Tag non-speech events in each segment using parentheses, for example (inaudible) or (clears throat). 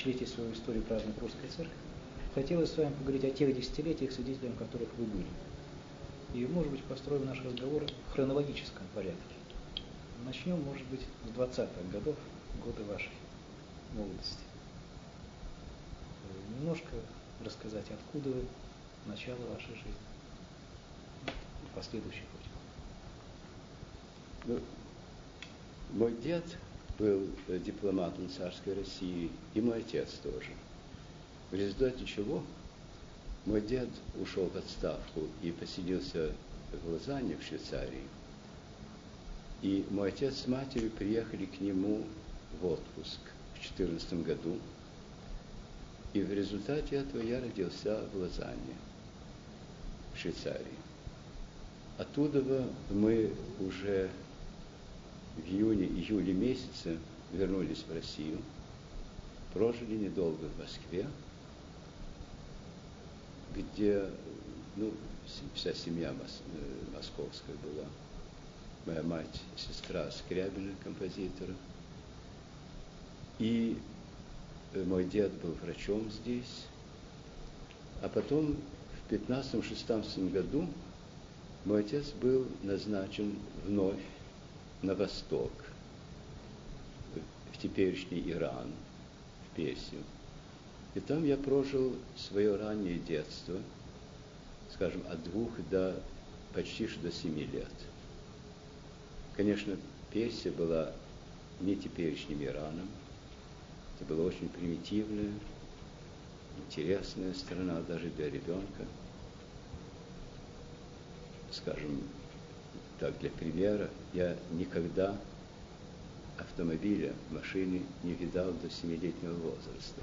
тысячелетие своей истории празднует Русская Церковь, хотелось с вами поговорить о тех десятилетиях, свидетелем которых вы были. И, может быть, построим наш разговор в хронологическом порядке. Начнем, может быть, с 20-х годов, годы вашей молодости. Немножко рассказать, откуда вы, начало вашей жизни и последующий. Ну, мой дед был дипломатом царской России, и мой отец тоже. В результате чего мой дед ушел в отставку и поселился в Лозанне, в Швейцарии. И мой отец с матерью приехали к нему в отпуск в 14 году. И в результате этого я родился в Лозанне, в Швейцарии. Оттуда мы уже в июне-июле месяце вернулись в Россию, прожили недолго в Москве, где ну, вся семья мос, э, московская была. Моя мать, сестра Скрябина, композитора. И э, мой дед был врачом здесь. А потом в 15-16 году мой отец был назначен вновь на восток, в теперешний Иран, в Персию. И там я прожил свое раннее детство, скажем, от двух до почти что до семи лет. Конечно, Персия была не теперешним Ираном. Это была очень примитивная, интересная страна даже для ребенка. Скажем, так, для примера, я никогда автомобиля, машины не видал до семилетнего возраста.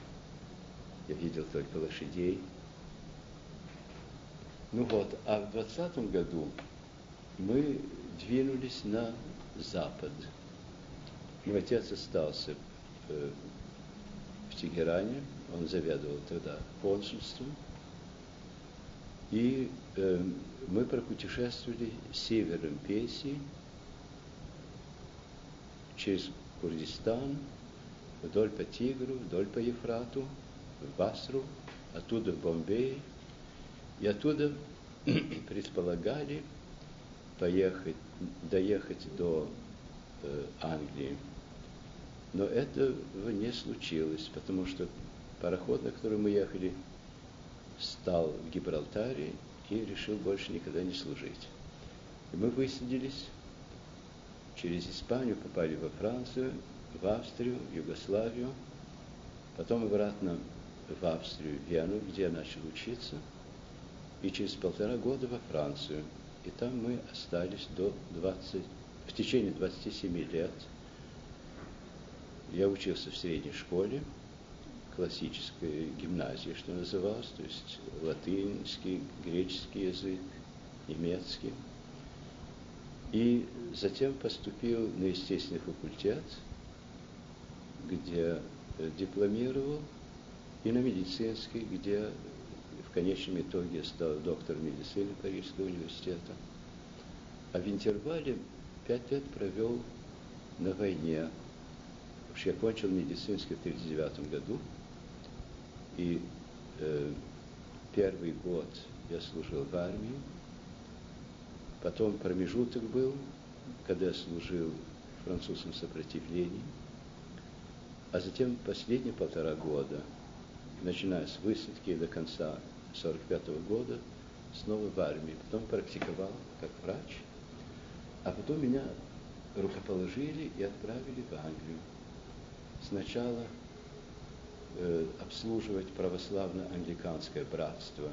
Я видел только лошадей. Ну вот, а в двадцатом году мы двинулись на запад. Мой отец остался в, в Тегеране, он заведовал тогда консульством. И э, мы пропутешествовали севером Персии, через Курдистан, вдоль по Тигру, вдоль по Ефрату, в Басру, оттуда в Бомбей. И оттуда (clears throat) предполагали поехать, доехать до э, Англии. Но этого не случилось, потому что пароход, на котором мы ехали, стал в Гибралтаре и решил больше никогда не служить. И мы высадились, через Испанию попали во Францию, в Австрию, в Югославию, потом обратно в Австрию, в Вену, где я начал учиться, и через полтора года во Францию. И там мы остались до 20, в течение 27 лет. Я учился в средней школе, классической гимназии, что называлось, то есть латынский, греческий язык, немецкий. И затем поступил на естественный факультет, где дипломировал, и на медицинский, где в конечном итоге стал доктором медицины Парижского университета. А в интервале пять лет провел на войне. Вообще я кончил медицинский в 1939 году, и э, первый год я служил в армии, потом промежуток был, когда я служил в французском сопротивлении, а затем последние полтора года, начиная с высадки до конца 1945 года, снова в армии. Потом практиковал как врач, а потом меня рукоположили и отправили в Англию. Сначала обслуживать православно-англиканское братство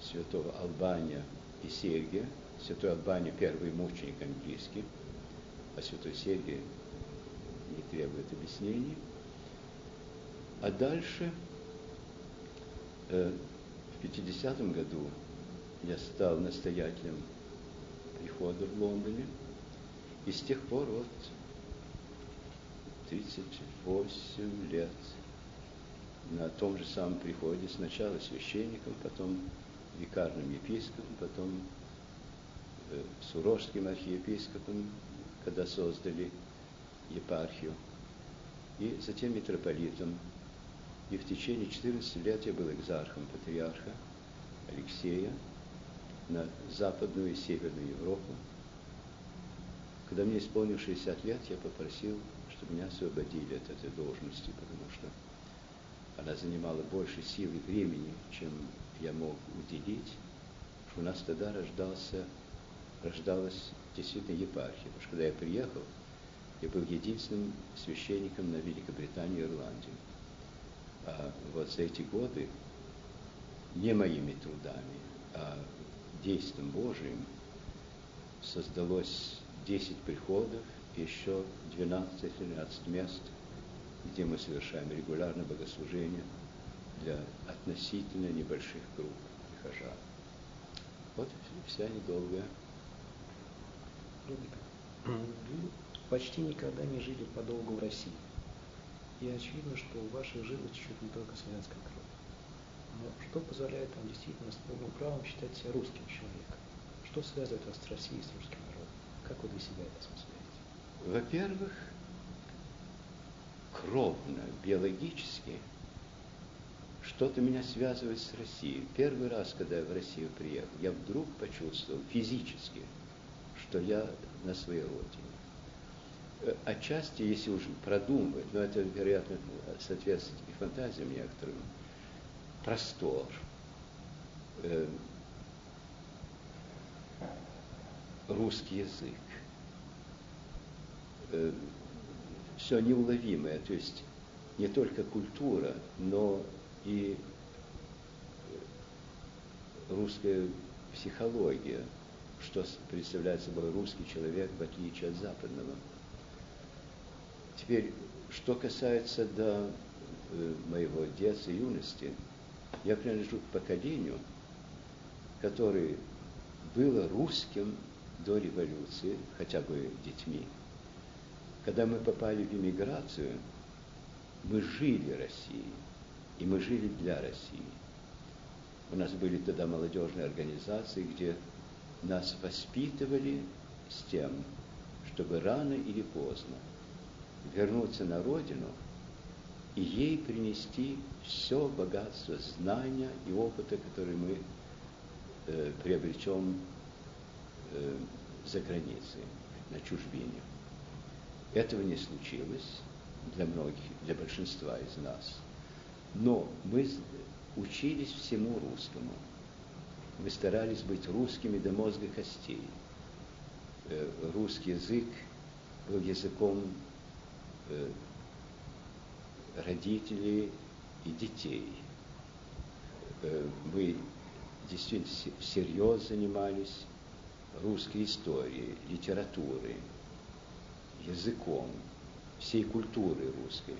святого Албания и Сергия. Святой Албания – первый мученик английский, а святой Сергий не требует объяснений. А дальше, э, в 50 году, я стал настоятелем прихода в Лондоне, и с тех пор вот 38 лет на том же самом приходе, сначала священником, потом викарным епископом, потом э, сурожским архиепископом, когда создали епархию, и затем митрополитом И в течение 14 лет я был экзархом патриарха Алексея на Западную и Северную Европу. Когда мне исполнилось 60 лет, я попросил, чтобы меня освободили от этой должности, потому что она занимала больше сил и времени, чем я мог уделить, у нас тогда рождался, рождалась действительно епархия. Потому что когда я приехал, я был единственным священником на Великобритании и Ирландии. А вот за эти годы не моими трудами, а действием Божиим создалось 10 приходов еще 12-13 мест, где мы совершаем регулярно богослужение для относительно небольших групп прихожан. Вот вся недолгая рубрика. Вы почти никогда не жили подолгу в России. И очевидно, что у ваших жил чуть-чуть не только славянская кровь. Но что позволяет вам действительно с полным правом считать себя русским человеком? Что связывает вас с Россией с русским народом? Как вы для себя это осмысляете? Во-первых, кровно, биологически, что-то меня связывает с Россией. Первый раз, когда я в Россию приехал, я вдруг почувствовал физически, что я на своей родине. Э, отчасти, если уж продумывать, но это, вероятно, соответствует и фантазиям некоторым, простор, э, русский язык, э, все неуловимое, то есть не только культура, но и русская психология, что представляет собой русский человек в отличие от западного – Теперь, что касается до э, моего детства и юности, я принадлежу к поколению, которое было русским до революции, хотя бы детьми. Когда мы попали в иммиграцию, мы жили Россией, и мы жили для России. У нас были тогда молодежные организации, где нас воспитывали с тем, чтобы рано или поздно – вернуться на родину и ей принести все богатство знания и опыта, который мы э, приобретем э, за границей, на чужбине. Этого не случилось для многих, для большинства из нас. Но мы учились всему русскому. Мы старались быть русскими до мозга костей. Э, русский язык был языком Э, родителей и детей. Э, мы действительно всерьез занимались русской историей, литературой, языком, всей культурой русской.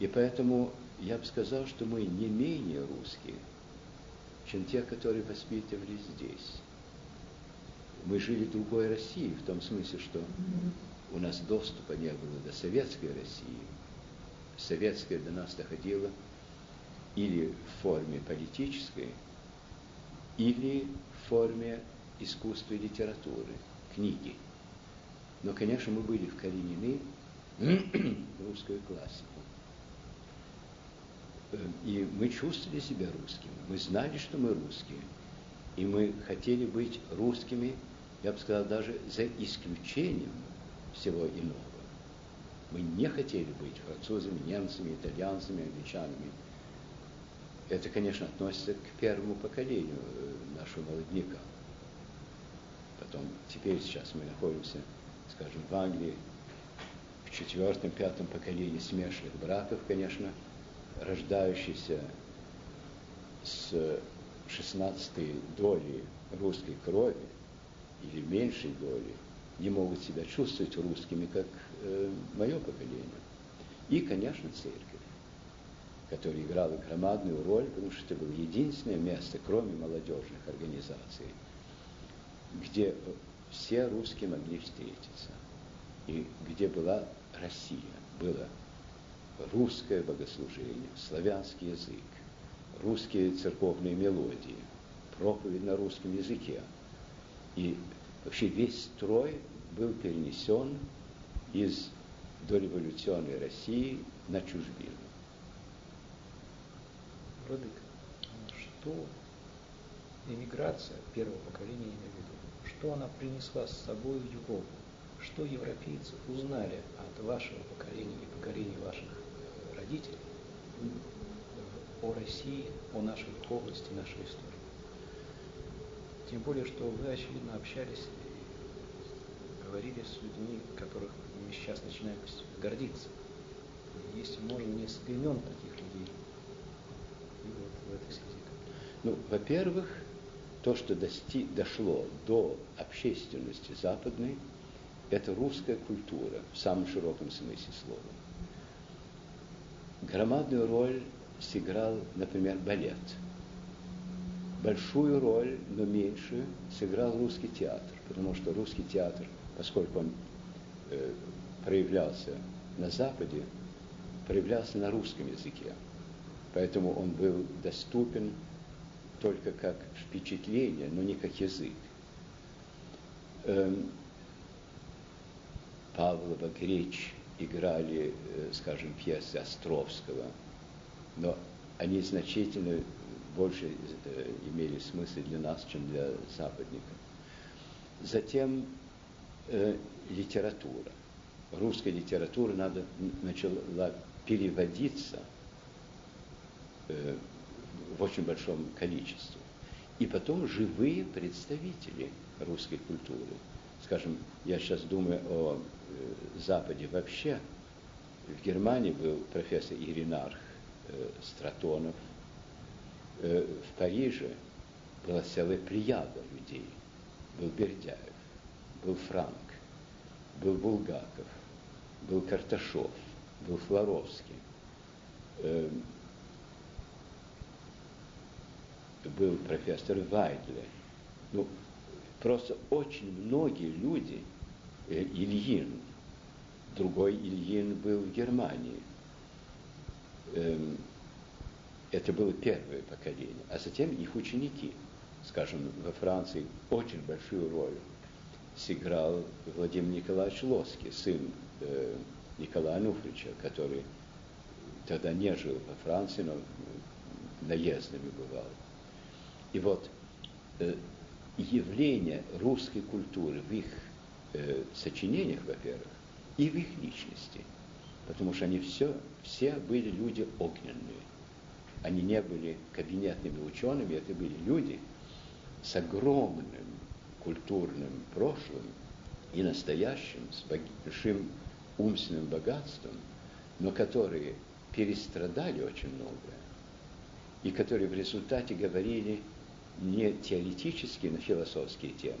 И поэтому я бы сказал, что мы не менее русские, чем те, которые воспитывались здесь. Мы жили в другой России, в том смысле, что у нас доступа не было до советской России. Советская до нас доходила или в форме политической, или в форме искусства и литературы, книги. Но, конечно, мы были вкоренены в русскую классику. И мы чувствовали себя русскими. Мы знали, что мы русские. И мы хотели быть русскими, я бы сказал, даже за исключением всего иного. Мы не хотели быть французами, немцами, итальянцами, англичанами. Это, конечно, относится к первому поколению э, нашего молодняка. Потом, теперь сейчас мы находимся, скажем, в Англии, в четвертом, пятом поколении смешанных браков, конечно, рождающиеся с 16 долей русской крови или меньшей доли, не могут себя чувствовать русскими, как э, мое поколение. И, конечно, церковь, которая играла громадную роль, потому что это было единственное место, кроме молодежных организаций, где все русские могли встретиться, и где была Россия, было русское богослужение, славянский язык, русские церковные мелодии, проповедь на русском языке. И Вообще весь строй был перенесен из дореволюционной России на чужбину. Владыка, что эмиграция первого поколения, имею в виду, что она принесла с собой в Европу, что европейцы узнали от вашего поколения и поколения ваших родителей о России, о нашей области, нашей истории. Тем более, что вы, очевидно, общались и говорили с людьми, которых мы сейчас начинаем гордиться. Если можно, несколько имен таких людей и вот в этой связи. Ну, во-первых, то, что дости, дошло до общественности западной, это русская культура в самом широком смысле слова. Громадную роль сыграл, например, балет. Большую роль, но меньшую, сыграл русский театр, потому что русский театр, поскольку он э, проявлялся на Западе, проявлялся на русском языке. Поэтому он был доступен только как впечатление, но не как язык. Эм, Павлова, Греч играли, э, скажем, пьесы Островского, но они значительно больше э, имели смысл для нас, чем для западников. Затем э, литература. Русская литература надо, начала переводиться э, в очень большом количестве. И потом живые представители русской культуры. Скажем, я сейчас думаю о э, Западе вообще. В Германии был профессор Иринарх э, Стратонов. Э, в Париже была целая плеяда людей. Был Бердяев, был Франк, был Булгаков, был Карташов, был Флоровский. Э, был профессор Вайдле. Ну, просто очень многие люди, э, Ильин, другой Ильин был в Германии. Эм, это было первое поколение. А затем их ученики, скажем, во Франции очень большую роль сыграл Владимир Николаевич Лоский, сын э, Николая Ануфрича, который тогда не жил во Франции, но наездами бывал. И вот э, явление русской культуры в их э, сочинениях, во-первых, и в их личности, потому что они все, все были люди огненные. Они не были кабинетными учеными, это были люди с огромным культурным прошлым и настоящим, с большим умственным богатством, но которые перестрадали очень многое, и которые в результате говорили не теоретические, но философские темы,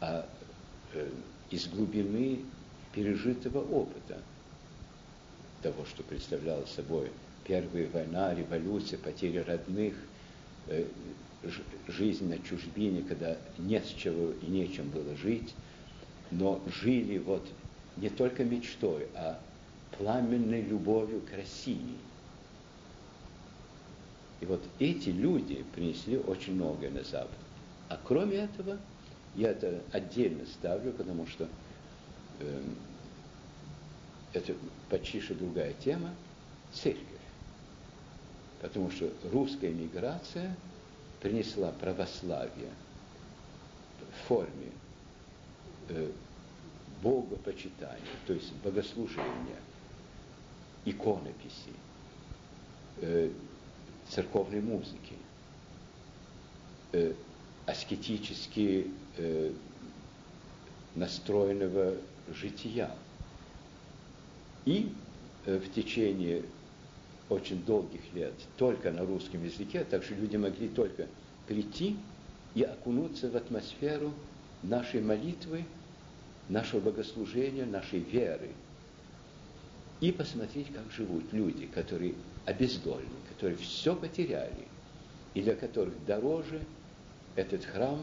а э, из глубины пережитого опыта того, что представляла собой Первая война, революция, потеря родных, э, жизнь на чужбине, когда нет с чего и нечем было жить, но жили вот не только мечтой, а пламенной любовью к России – и вот эти люди принесли очень многое на Запад. А кроме этого, я это отдельно ставлю, потому что э, это почти что другая тема, церковь. Потому что русская миграция принесла православие в форме э, богопочитания, то есть богослужения, иконописи, э, церковной музыки, э, аскетически э, настроенного жития. И э, в течение очень долгих лет только на русском языке, так что люди могли только прийти и окунуться в атмосферу нашей молитвы, нашего богослужения, нашей веры. И посмотреть, как живут люди, которые обездольны, которые все потеряли, и для которых дороже этот храм,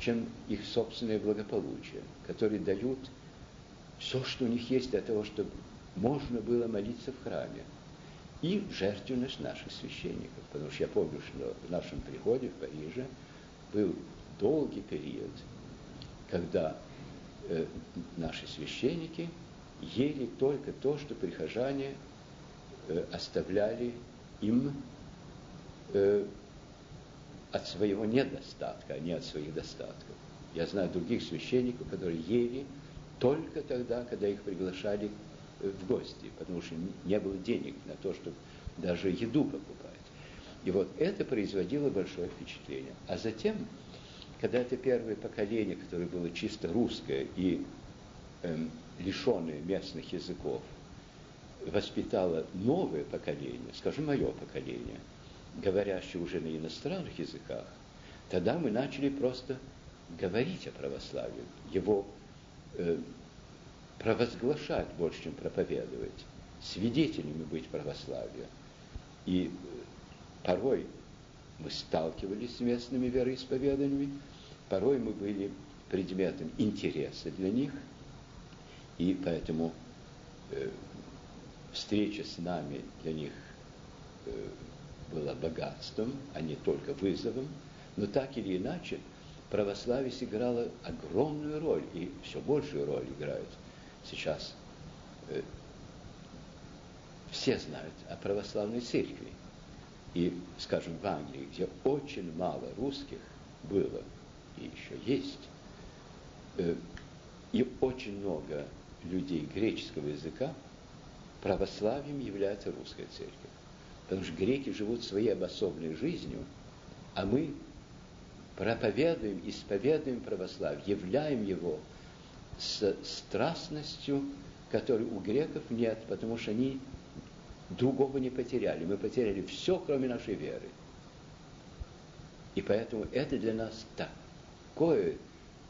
чем их собственное благополучие, которые дают все, что у них есть для того, чтобы можно было молиться в храме. И жертвенность наших священников. Потому что я помню, что в нашем приходе в Париже был долгий период, когда э, наши священники ели только то, что прихожане Э, оставляли им э, от своего недостатка, а не от своих достатков. Я знаю других священников, которые ели только тогда, когда их приглашали э, в гости, потому что не было денег на то, чтобы даже еду покупать. И вот это производило большое впечатление. А затем, когда это первое поколение, которое было чисто русское и эм, лишенное местных языков, воспитало новое поколение, скажем, мое поколение, говорящее уже на иностранных языках, тогда мы начали просто говорить о православии, его э, провозглашать больше, чем проповедовать, свидетелями быть православия. И э, порой мы сталкивались с местными вероисповеданиями, порой мы были предметом интереса для них, и поэтому э, встреча с нами для них э, была богатством, а не только вызовом, но так или иначе православие сыграло огромную роль и все большую роль играет сейчас. Э, все знают о православной церкви. И, скажем, в Англии, где очень мало русских было и еще есть, э, и очень много людей греческого языка, православием является русская церковь. Потому что греки живут своей обособленной жизнью, а мы проповедуем, исповедуем православие, являем его с страстностью, которой у греков нет, потому что они другого не потеряли. Мы потеряли все, кроме нашей веры. И поэтому это для нас такое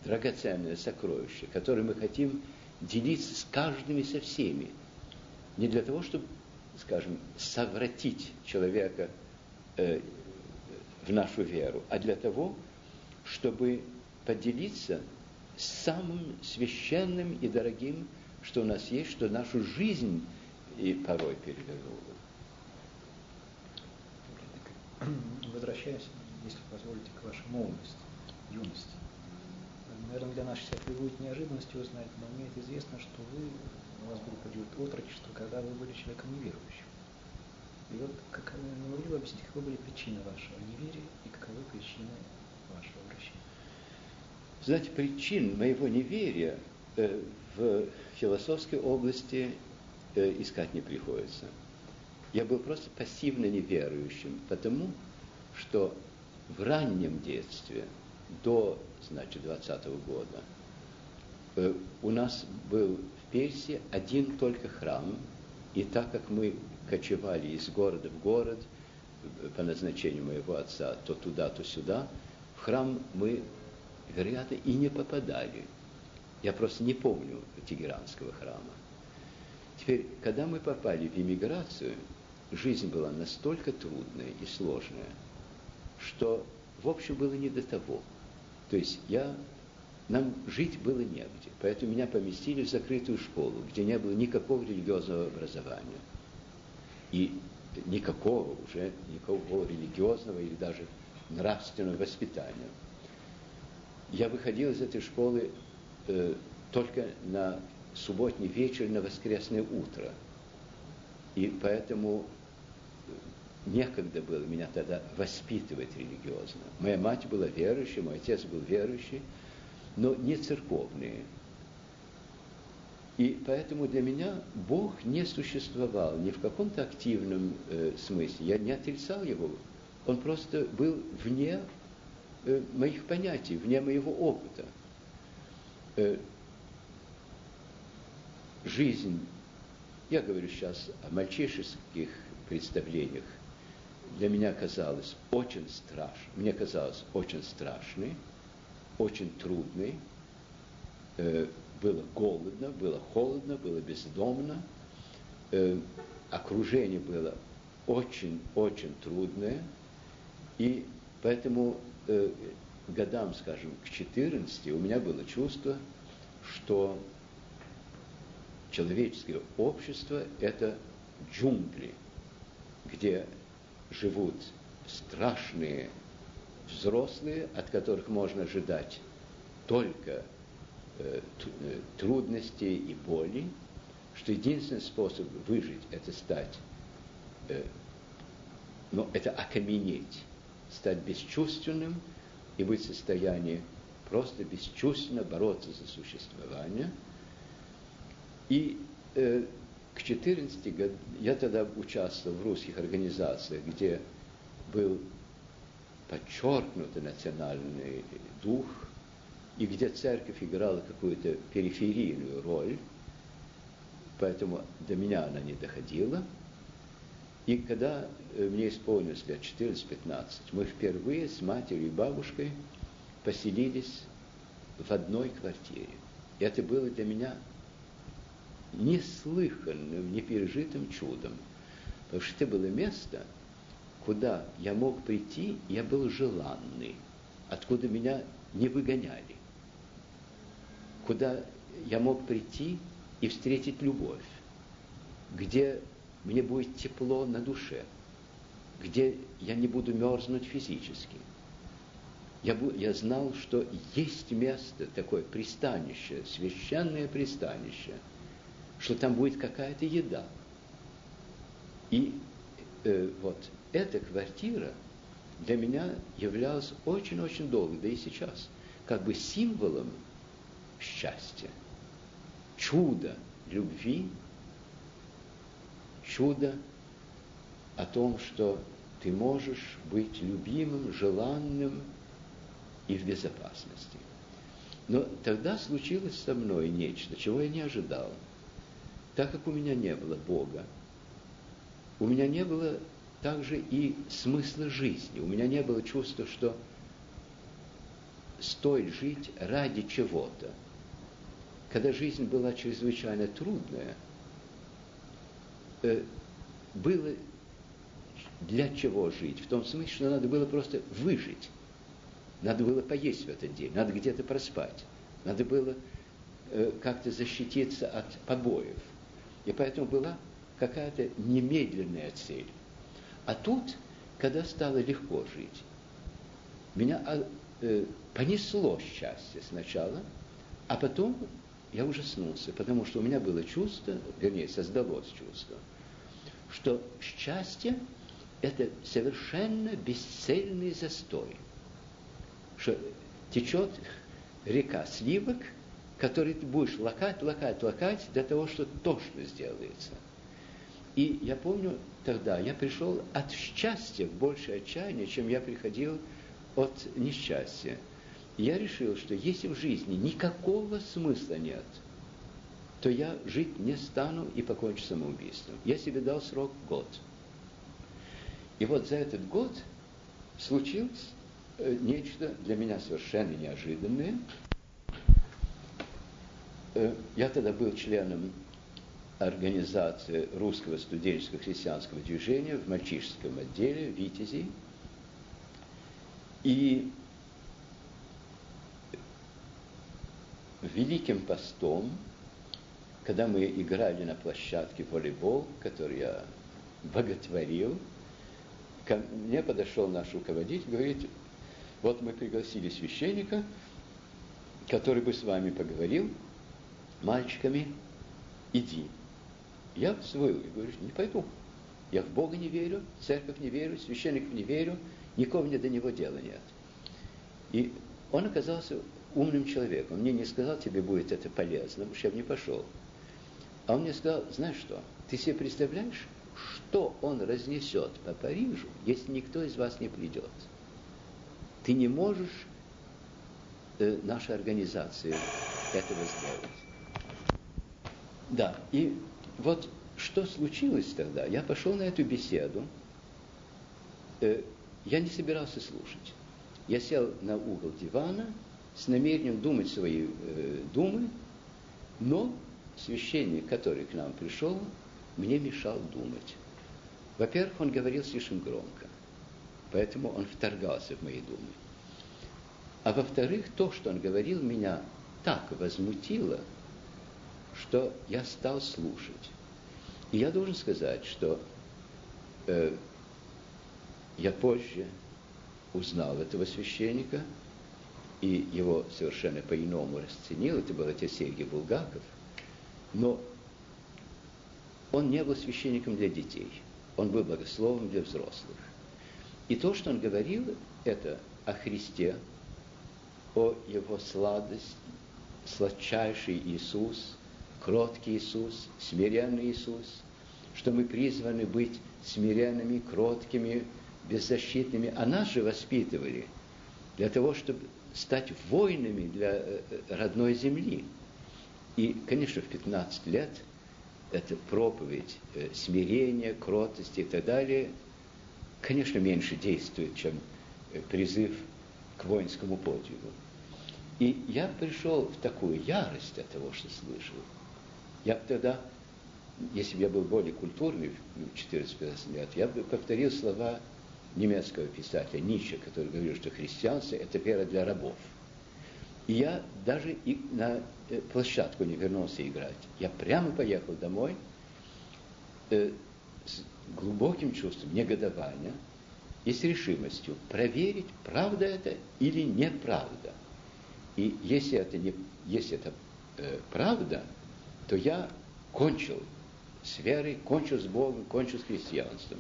драгоценное сокровище, которое мы хотим делиться с каждым и со всеми. Не для того, чтобы, скажем, совратить человека э, в нашу веру, а для того, чтобы поделиться самым священным и дорогим, что у нас есть, что нашу жизнь и порой перевернуло. Возвращаясь, если позволите, к вашей молодости, юности. Наверное, для нашей церкви будет неожиданностью узнать, но мне это известно, что вы, у вас был период отрочества, когда вы были человеком неверующим. И вот как, не могли бы объяснить, каковы были причины вашего неверия и каковы причины вашего обращения? Знаете, причин моего неверия э, в философской области э, искать не приходится. Я был просто пассивно неверующим, потому что в раннем детстве, до, значит, 20 -го года, э, у нас был в Персии один только храм, и так как мы кочевали из города в город э, по назначению моего отца, то туда, то сюда, в храм мы вероятно, и не попадали. Я просто не помню Тегеранского храма. Теперь, когда мы попали в иммиграцию, жизнь была настолько трудная и сложная, что, в общем, было не до того. То есть я, нам жить было негде, поэтому меня поместили в закрытую школу, где не было никакого религиозного образования. И никакого уже, никакого религиозного или даже нравственного воспитания я выходил из этой школы э, только на субботний вечер, на воскресное утро. И поэтому некогда было меня тогда воспитывать религиозно. Моя мать была верующей, мой отец был верующий, но не церковные. И поэтому для меня Бог не существовал ни в каком-то активном э, смысле. Я не отрицал его. Он просто был вне Э, моих понятий, вне моего опыта. Э, жизнь, я говорю сейчас о мальчишеских представлениях, для меня казалось очень страшной, мне казалось очень страшной, очень трудной. Э, было голодно, было холодно, было бездомно. Окружение было очень-очень трудное. И поэтому э, годам, скажем, к 14 у меня было чувство, что человеческое общество – это джунгли, где живут страшные взрослые, от которых можно ожидать только э, э трудностей и боли, что единственный способ выжить – это стать э, но это окаменеть, стать бесчувственным и быть в состоянии просто бесчувственно бороться за существование. И э, к 14 годам я тогда участвовал в русских организациях, где был подчеркнутый национальный дух, и где церковь играла какую-то периферийную роль, поэтому до меня она не доходила. И когда э, мне исполнилось лет 14-15, мы впервые с матерью и бабушкой поселились в одной квартире. И это было для меня неслыханным, непережитым чудом. Потому что это было место, куда я мог прийти, я был желанный, откуда меня не выгоняли, куда я мог прийти и встретить любовь, где мне будет тепло на душе, где я не буду мерзнуть физически. Я, я знал, что есть место, такое пристанище, священное пристанище, что там будет какая-то еда. И э, вот эта квартира для меня являлась очень-очень долго, да и сейчас, как бы символом счастья, чуда любви, чудо о том, что ты можешь быть любимым, желанным и в безопасности. Но тогда случилось со мной нечто, чего я не ожидал. Так как у меня не было Бога, у меня не было также и смысла жизни. У меня не было чувства, что стоит жить ради чего-то. Когда жизнь была чрезвычайно трудная, э, было для чего жить? В том смысле, что надо было просто выжить. Надо было поесть в этот день, надо где-то проспать, надо было э, как-то защититься от побоев. И поэтому была какая-то немедленная цель. А тут, когда стало легко жить, меня а, э, понесло счастье сначала, а потом я ужаснулся, потому что у меня было чувство, вернее, создалось чувство, что счастье – это совершенно бесцельный застой, что течет река сливок, который ты будешь лакать, лакать, лакать до того, что тошно сделается. И я помню, тогда я пришел от счастья в большее отчаяние, чем я приходил от несчастья. Я решил, что если в жизни никакого смысла нет, то я жить не стану и покончу самоубийством. Я себе дал срок год. И вот за этот год случилось э, нечто для меня совершенно неожиданное. Э, я тогда был членом организации русского студенческого христианского движения в мальчишеском отделе «Витязи». И Великим постом, когда мы играли на площадке волейбол, который я боготворил, ко мне подошел наш руководитель, говорит, вот мы пригласили священника, который бы с вами поговорил, мальчиками, иди. Я свою, говорю, не пойду. Я в Бога не верю, в церковь не верю, священников не верю, никого мне до него дела нет. И он оказался умным человеком. Мне не сказал, тебе будет это полезно, потому что я бы не пошел. А он мне сказал, знаешь что, ты себе представляешь, что он разнесет по Парижу, если никто из вас не придет? Ты не можешь э, нашей организации этого сделать. Да, и вот что случилось тогда? Я пошел на эту беседу, э, я не собирался слушать. Я сел на угол дивана с намерением думать свои э, думы, но священник, который к нам пришел, мне мешал думать. Во-первых, он говорил слишком громко, поэтому он вторгался в мои думы. А во-вторых, то, что он говорил, меня так возмутило – что я стал слушать. И я должен сказать, что э, я позже узнал этого священника, и его совершенно по-иному расценил, это был отец Сергей Булгаков, но он не был священником для детей, он был богословом для взрослых. И то, что он говорил, это о Христе, о Его сладость, сладчайший Иисус, кроткий Иисус, смиренный Иисус, что мы призваны быть смиренными, кроткими, беззащитными, а нас же воспитывали для того, чтобы стать воинами для э, э, родной земли. И, конечно, в 15 лет эта проповедь э, смирения, кротости и так далее, конечно, меньше действует, чем призыв к воинскому подвигу. И я пришел в такую ярость от того, что слышал. Я бы тогда, если бы я был более культурный в 14-15 лет, я бы повторил слова немецкого писателя Ницше, который говорил, что христианство – это вера для рабов. И я даже и на э, площадку не вернулся играть. Я прямо поехал домой э, с глубоким чувством негодования и с решимостью проверить, правда это или неправда. И если это, не, если это э, правда, то я кончил с верой, кончил с Богом, кончил с христианством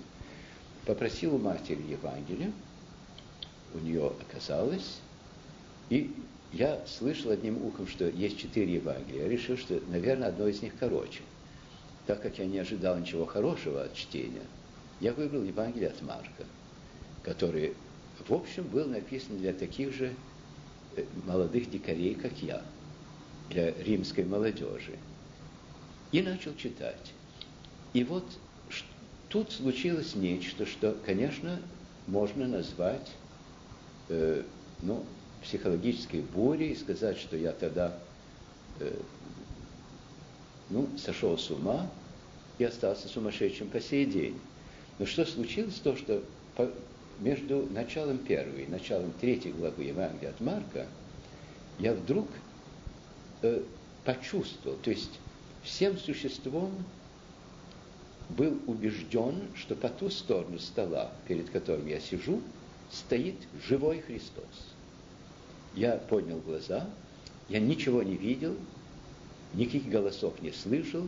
попросил у матери Евангелия, у нее оказалось, и я слышал одним ухом, что есть четыре Евангелия. Я решил, что, наверное, одно из них короче. Так как я не ожидал ничего хорошего от чтения, я выбрал Евангелие от Марка, который, в общем, был написан для таких же э, молодых дикарей, как я, для римской молодежи. И начал читать. И вот тут случилось нечто, что, конечно, можно назвать э, ну, психологической бурей сказать, что я тогда э, ну, сошел с ума и остался сумасшедшим по сей день. Но что случилось? То, что по, между началом первой и началом третьей главы Евангелия от Марка я вдруг э, почувствовал, то есть всем существом был убежден, что по ту сторону стола, перед которым я сижу, стоит живой Христос. Я поднял глаза, я ничего не видел, никаких голосов не слышал,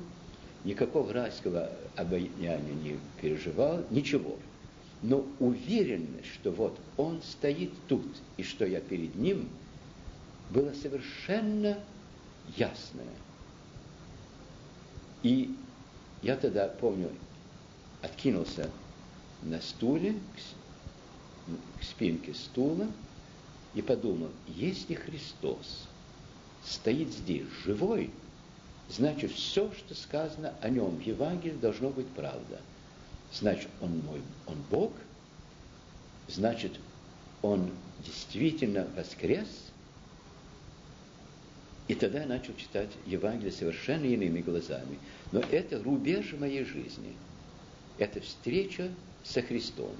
никакого райского обаяния не переживал, ничего. Но уверенность, что вот он стоит тут, и что я перед ним, была совершенно ясная. И я тогда, помню, откинулся на стуле, к, к спинке стула, и подумал, если Христос стоит здесь живой, значит, все, что сказано о нем в Евангелии, должно быть правда. Значит, он мой, он Бог, значит, он действительно воскрес, и тогда я начал читать Евангелие совершенно иными глазами. Но это рубеж моей жизни. Это встреча со Христом.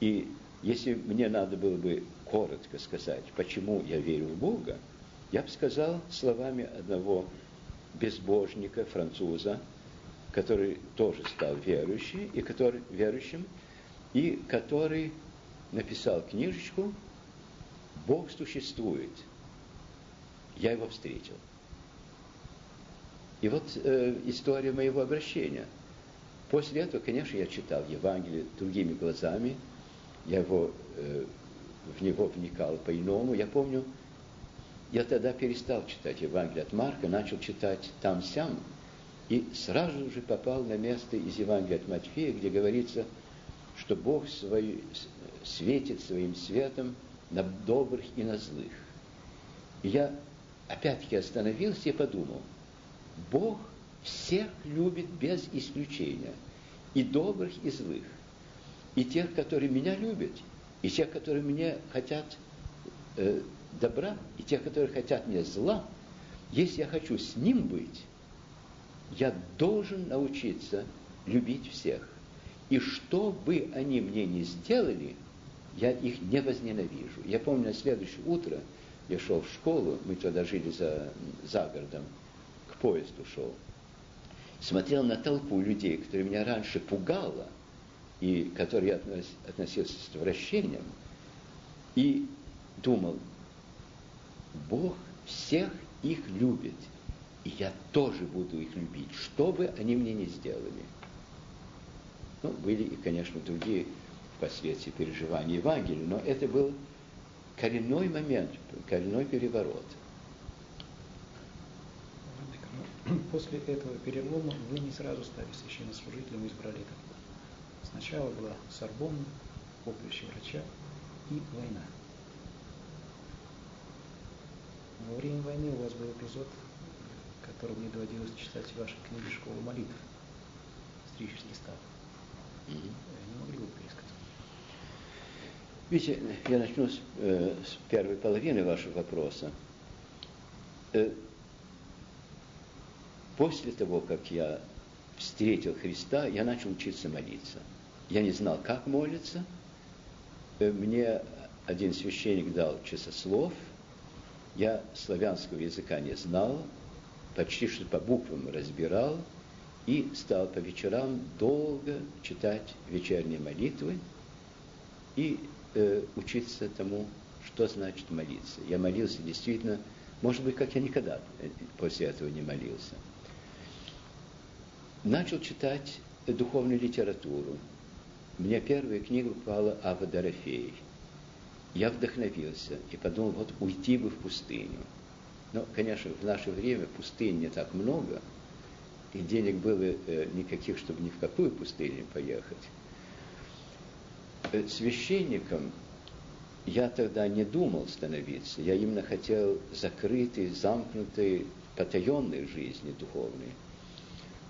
И если мне надо было бы коротко сказать, почему я верю в Бога, я бы сказал словами одного безбожника, француза, который тоже стал верующим, и который, верующим, и который написал книжечку «Бог существует», я его встретил. И вот э, история моего обращения. После этого, конечно, я читал Евангелие другими глазами, я его, э, в него вникал по-иному. Я помню, я тогда перестал читать Евангелие от Марка, начал читать там-сям, и сразу же попал на место из Евангелия от Матфея, где говорится, что Бог свой, светит своим светом на добрых и на злых. И я опять-таки остановился и подумал, Бог всех любит без исключения, и добрых, и злых, и тех, которые меня любят, и тех, которые мне хотят э, добра, и тех, которые хотят мне зла. Если я хочу с Ним быть, я должен научиться любить всех. И что бы они мне ни сделали, я их не возненавижу. Я помню, на следующее утро – я шел в школу, мы тогда жили за, за городом, к поезду шел, смотрел на толпу людей, которые меня раньше пугало, и к которой я относился с отвращением, и думал, Бог всех их любит, и я тоже буду их любить, что бы они мне ни сделали. Ну, были и, конечно, другие впоследствии переживания Евангелия, но это был коренной момент, коренной переворот. После этого перелома вы не сразу стали священнослужителем избрали это. Сначала была Сорбонна, поприще врача и война. Во время войны у вас был эпизод, который мне доводилось читать в вашей книге «Школа молитв», стрический став. Mm-hmm. Не могли бы? Видите, я начну с, э, с первой половины вашего вопроса. Э, после того, как я встретил Христа, я начал учиться молиться. Я не знал, как молиться. Э, мне один священник дал часослов. Я славянского языка не знал, почти что по буквам разбирал и стал по вечерам долго читать вечерние молитвы и э, учиться тому, что значит молиться. Я молился действительно, может быть, как я никогда э, после этого не молился. Начал читать духовную литературу. Мне первая книга попала Ава Дорофей. Я вдохновился и подумал, вот уйти бы в пустыню. Но, конечно, в наше время пустынь не так много, и денег было э, никаких, чтобы ни в какую пустыню поехать. Э, священником я тогда не думал становиться. Я именно хотел закрытой, замкнутой, потаенной жизни духовной.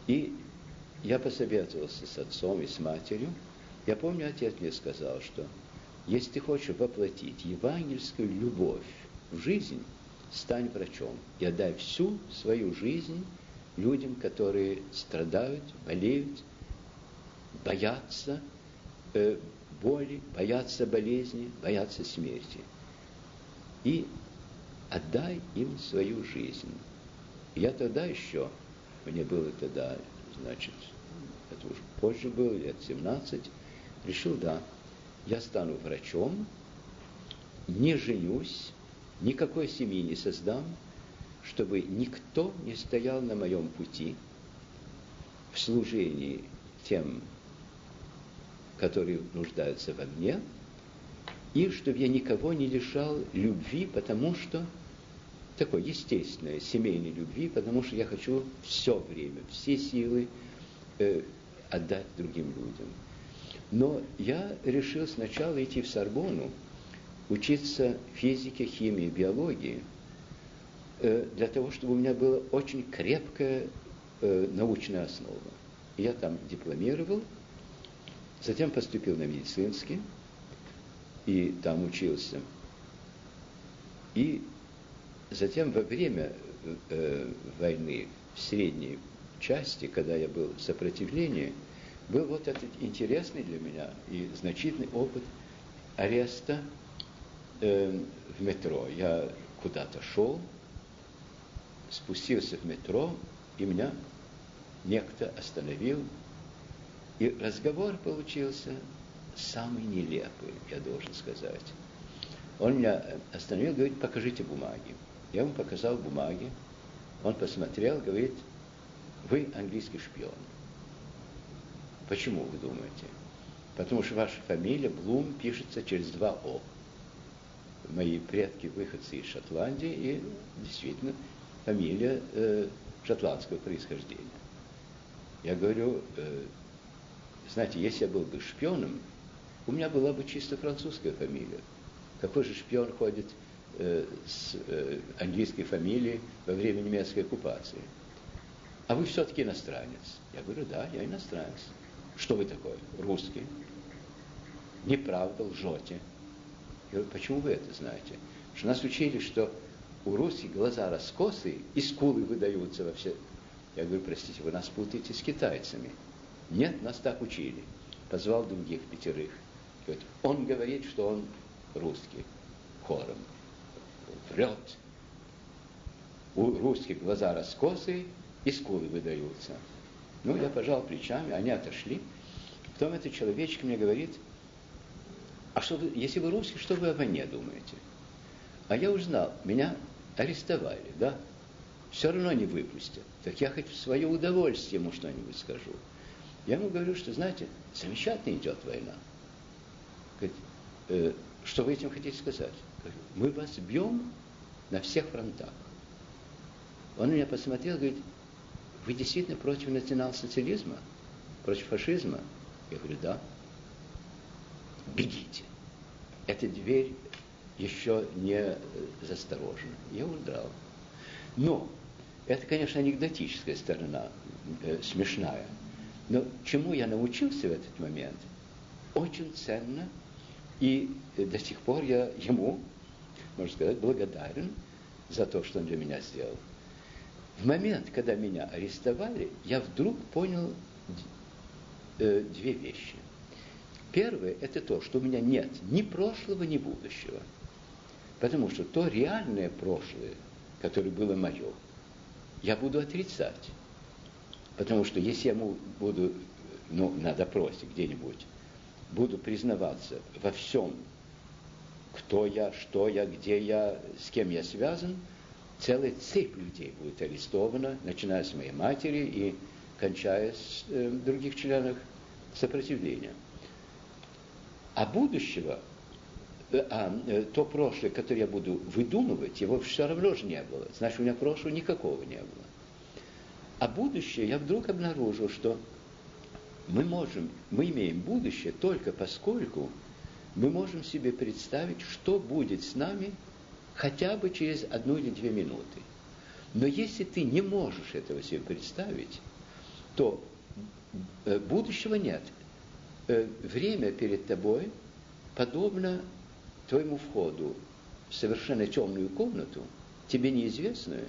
И я посоветовался с отцом и с матерью. Я помню, отец мне сказал, что если ты хочешь воплотить евангельскую любовь в жизнь, стань врачом и отдай всю свою жизнь людям, которые страдают, болеют, боятся, э, боли, боятся болезни, боятся смерти. И отдай им свою жизнь. Я тогда еще, мне было тогда, значит, это уже позже было, лет 17, решил, да, я стану врачом, не женюсь, никакой семьи не создам, чтобы никто не стоял на моем пути в служении тем которые нуждаются во мне, и чтобы я никого не лишал любви, потому что такой естественной семейной любви, потому что я хочу все время, все силы э, отдать другим людям. Но я решил сначала идти в Сорбону, учиться физике, химии, биологии, э, для того, чтобы у меня была очень крепкая э, научная основа. Я там дипломировал – Затем поступил на медицинский, и там учился. И затем во время э, войны в средней части, когда я был в сопротивлении, был вот этот интересный для меня и значительный опыт ареста э, в метро. Я куда-то шел, спустился в метро, и меня некто остановил и разговор получился самый нелепый, я должен сказать. Он меня остановил, говорит, покажите бумаги. Я ему показал бумаги. Он посмотрел, говорит, вы английский шпион. Почему вы думаете? Потому что ваша фамилия Блум пишется через два О. Мои предки выходцы из Шотландии, и действительно фамилия э, шотландского происхождения. Я говорю, э, знаете, если я был бы шпионом, у меня была бы чисто французская фамилия. Какой же шпион ходит э, с э, английской фамилией во время немецкой оккупации? А вы все-таки иностранец. Я говорю, да, я иностранец. Что вы такой? Русский. Неправда, лжете. Я говорю, почему вы это знаете? Что нас учили, что у русских глаза раскосы и скулы выдаются во все. Я говорю, простите, вы нас путаете с китайцами. Нет, нас так учили. Позвал других пятерых. Говорит, он говорит, что он русский. Хором. Врет. У русских глаза раскосы и скулы выдаются. Ну, я пожал плечами, они отошли. Потом этот человечек мне говорит, а что вы, если вы русский, что вы о войне думаете? А я узнал, меня арестовали, да? Все равно не выпустят. Так я хоть в свое удовольствие ему что-нибудь скажу. Я ему говорю, что, знаете, замечательно идет война. Говорит, э, что вы этим хотите сказать? Говорю, мы вас бьем на всех фронтах. Он меня посмотрел говорит, вы действительно против национал-социализма? Против фашизма? Я говорю, да. Бегите. Эта дверь еще не засторожена. Я удрал. Но это, конечно, анекдотическая сторона, э, смешная. Но чему я научился в этот момент, очень ценно, и до сих пор я ему, можно сказать, благодарен за то, что он для меня сделал. В момент, когда меня арестовали, я вдруг понял э, две вещи. Первое – это то, что у меня нет ни прошлого, ни будущего. Потому что то реальное прошлое, которое было мое, я буду отрицать. Потому что если я буду ну, на допросе где-нибудь, буду признаваться во всем, кто я, что я, где я, с кем я связан, целая цепь людей будет арестована, начиная с моей матери и кончая с э, других членов сопротивления. А будущего, э, а э, то прошлое, которое я буду выдумывать, его все равно же не было. Значит, у меня прошлого никакого не было. А будущее я вдруг обнаружил, что мы можем, мы имеем будущее только поскольку мы можем себе представить, что будет с нами хотя бы через одну или две минуты. Но если ты не можешь этого себе представить, то э, будущего нет. Э, время перед тобой подобно твоему входу в совершенно темную комнату, тебе неизвестную,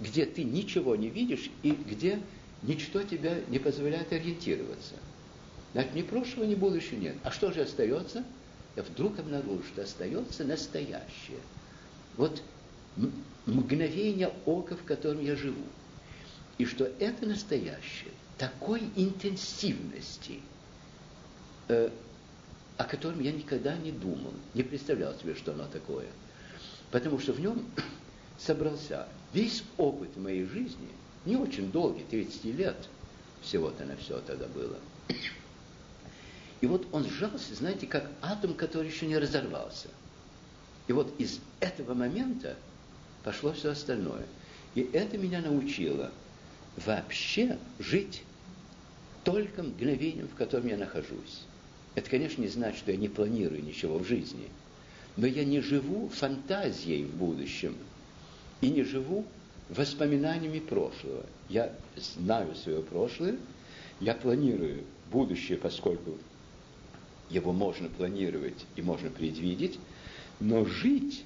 где ты ничего не видишь и где ничто тебя не позволяет ориентироваться. Значит, ни прошлого, ни будущего нет. А что же остается? Я вдруг обнаружил, что остается настоящее. Вот мгновение ока, в котором я живу. И что это настоящее такой интенсивности, э, о котором я никогда не думал, не представлял себе, что оно такое. Потому что в нем (clears throat) собрался весь опыт моей жизни, не очень долгий, 30 лет всего-то на все тогда было. И вот он сжался, знаете, как атом, который еще не разорвался. И вот из этого момента пошло все остальное. И это меня научило вообще жить только мгновением, в котором я нахожусь. Это, конечно, не значит, что я не планирую ничего в жизни, но я не живу фантазией в будущем и не живу воспоминаниями прошлого. Я знаю свое прошлое, я планирую будущее, поскольку его можно планировать и можно предвидеть, но жить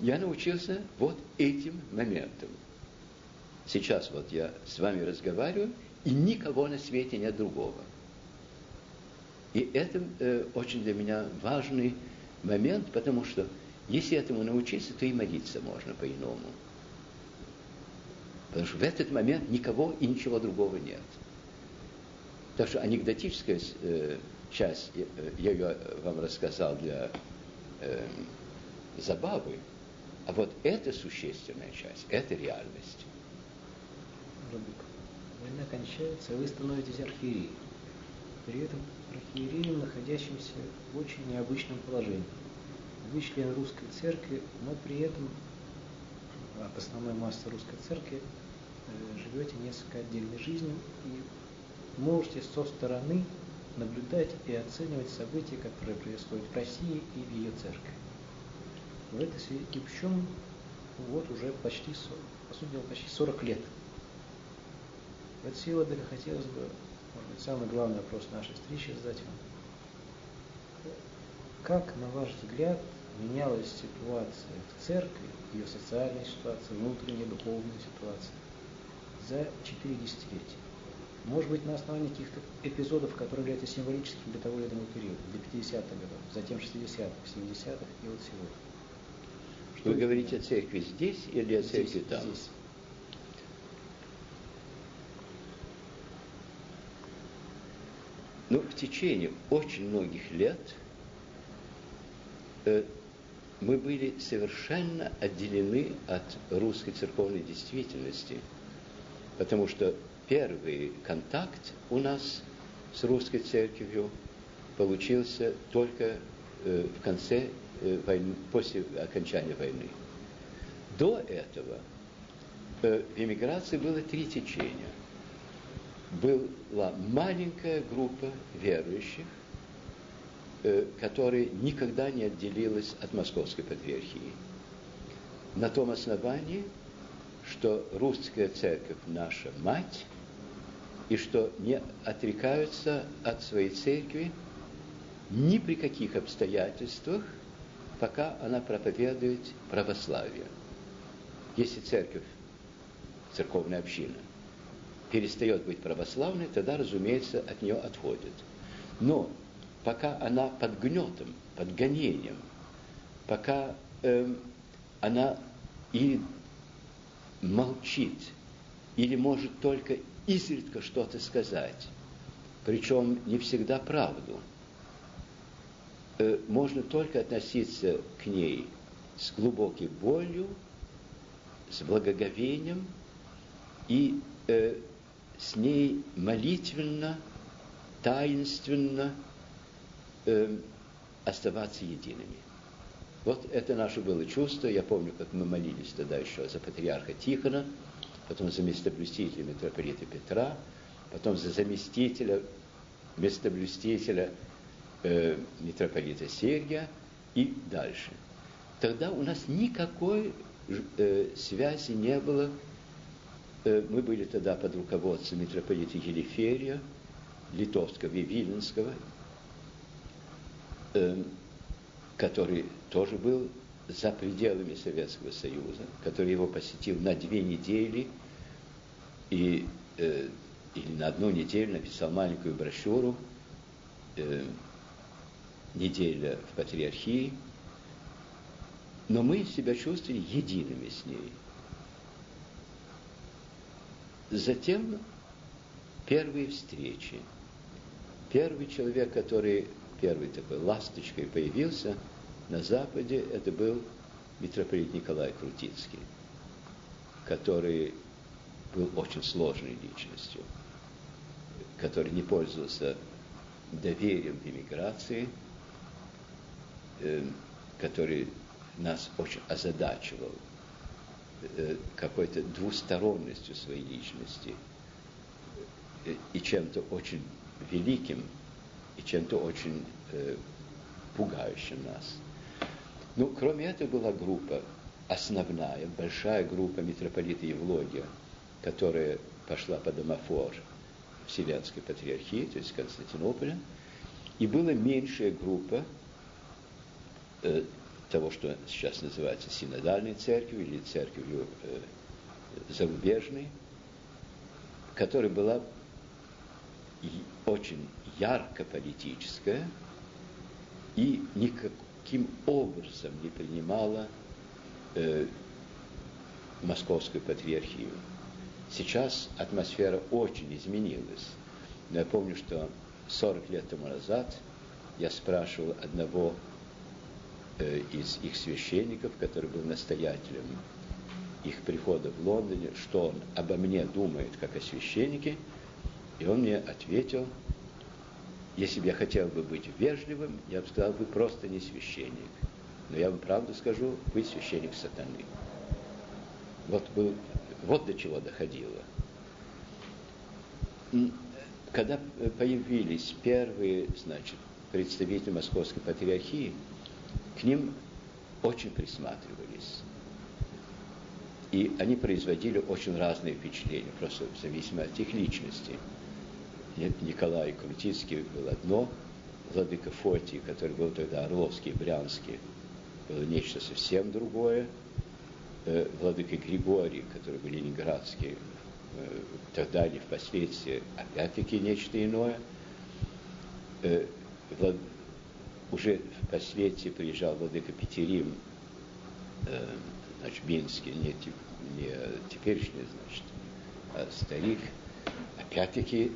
я научился вот этим моментом. Сейчас вот я с вами разговариваю, и никого на свете нет другого. И это э, очень для меня важный момент, потому что если этому научиться, то и молиться можно по-иному. Потому что в этот момент никого и ничего другого нет. Так что анекдотическая э, часть, э, я ее вам рассказал для э, забавы, а вот это существенная часть, это реальность. Война кончается, вы становитесь архиереем. При этом архиереем, находящимся в очень необычном положении. Вы член русской церкви, но при этом от основной массы русской церкви э, живете несколько отдельной жизнью и можете со стороны наблюдать и оценивать события, которые происходят в России и в ее церкви. В этой связи причем вот уже почти, по сути дела, почти 40 лет. В этой связи Владыка хотелось бы, может быть, самый главный вопрос нашей встречи задать вам. Как, на ваш взгляд, менялась ситуация в церкви, ее социальная ситуация, внутренняя духовная ситуация за четыре десятилетия? Может быть, на основании каких-то эпизодов, которые являются символическими для того или иного периода, для 50-х годов, затем 60-х, 70-х и вот сегодня. Что Вы говорите о церкви здесь или о церкви здесь, там? Здесь. Ну, в течение очень многих лет э, мы были совершенно отделены от русской церковной действительности, потому что первый контакт у нас с русской церковью получился только э, в конце э, войны, после окончания войны. До этого э, в эмиграции было три течения. Была маленькая группа верующих, которая никогда не отделилась от московской патриархии. На том основании, что русская церковь наша мать, и что не отрекаются от своей церкви ни при каких обстоятельствах, пока она проповедует православие. Если церковь, церковная община, перестает быть православной, тогда, разумеется, от нее отходит. Но пока она под гнетом, под гонением, пока э, она или молчит, или может только изредка что-то сказать, причем не всегда правду, э, можно только относиться к ней с глубокой болью, с благоговением и э, с ней молитвенно, таинственно э, оставаться едиными. Вот это наше было чувство. Я помню, как мы молились тогда еще за патриарха Тихона, потом за местоблюстителя митрополита Петра, потом за заместителя, местоблюстителя э, митрополита Сергия и дальше. Тогда у нас никакой э, связи не было. Э, мы были тогда под руководством митрополита Елиферия, литовского и виленского, который тоже был за пределами Советского Союза, который его посетил на две недели и э, или на одну неделю написал маленькую брошюру э, «Неделя в патриархии», но мы себя чувствовали едиными с ней. Затем первые встречи. Первый человек, который первый такой ласточкой появился – на Западе это был митрополит Николай Крутицкий, который был очень сложной личностью, который не пользовался доверием в эмиграции, э, который нас очень озадачивал э, какой-то двусторонностью своей личности э, и чем-то очень великим, и чем-то очень э, пугающим нас. Ну, кроме этого была группа, основная, большая группа митрополита Евлогия, которая пошла под домофор Вселенской Патриархии, то есть Константинополя, и была меньшая группа э, того, что сейчас называется синодальной церковью или церковью э, зарубежной, которая была очень ярко политическая и никак, никаким образом не принимала э, московскую патриархию. Сейчас атмосфера очень изменилась. Но я помню, что 40 лет тому назад я спрашивал одного э, из их священников, который был настоятелем их прихода в Лондоне, что он обо мне думает, как о священнике, и он мне ответил – если бы я хотел бы быть вежливым, я бы сказал, вы просто не священник. Но я вам правду скажу, вы священник сатаны. Вот, был, вот до чего доходило. Когда появились первые, значит, представители Московской Патриархии, к ним очень присматривались. И они производили очень разные впечатления, просто в зависимости от их личности. Николай Крутицкий был одно, Владыка Фотий, который был тогда Орловский, Брянский, было нечто совсем другое. Э, Владыка Григорий, который был Ленинградский, э, тогда или впоследствии, опять-таки нечто иное. Э, уже впоследствии приезжал Владыка Петерим, значит, Минский, не, не теперешний, значит, а старик, опять-таки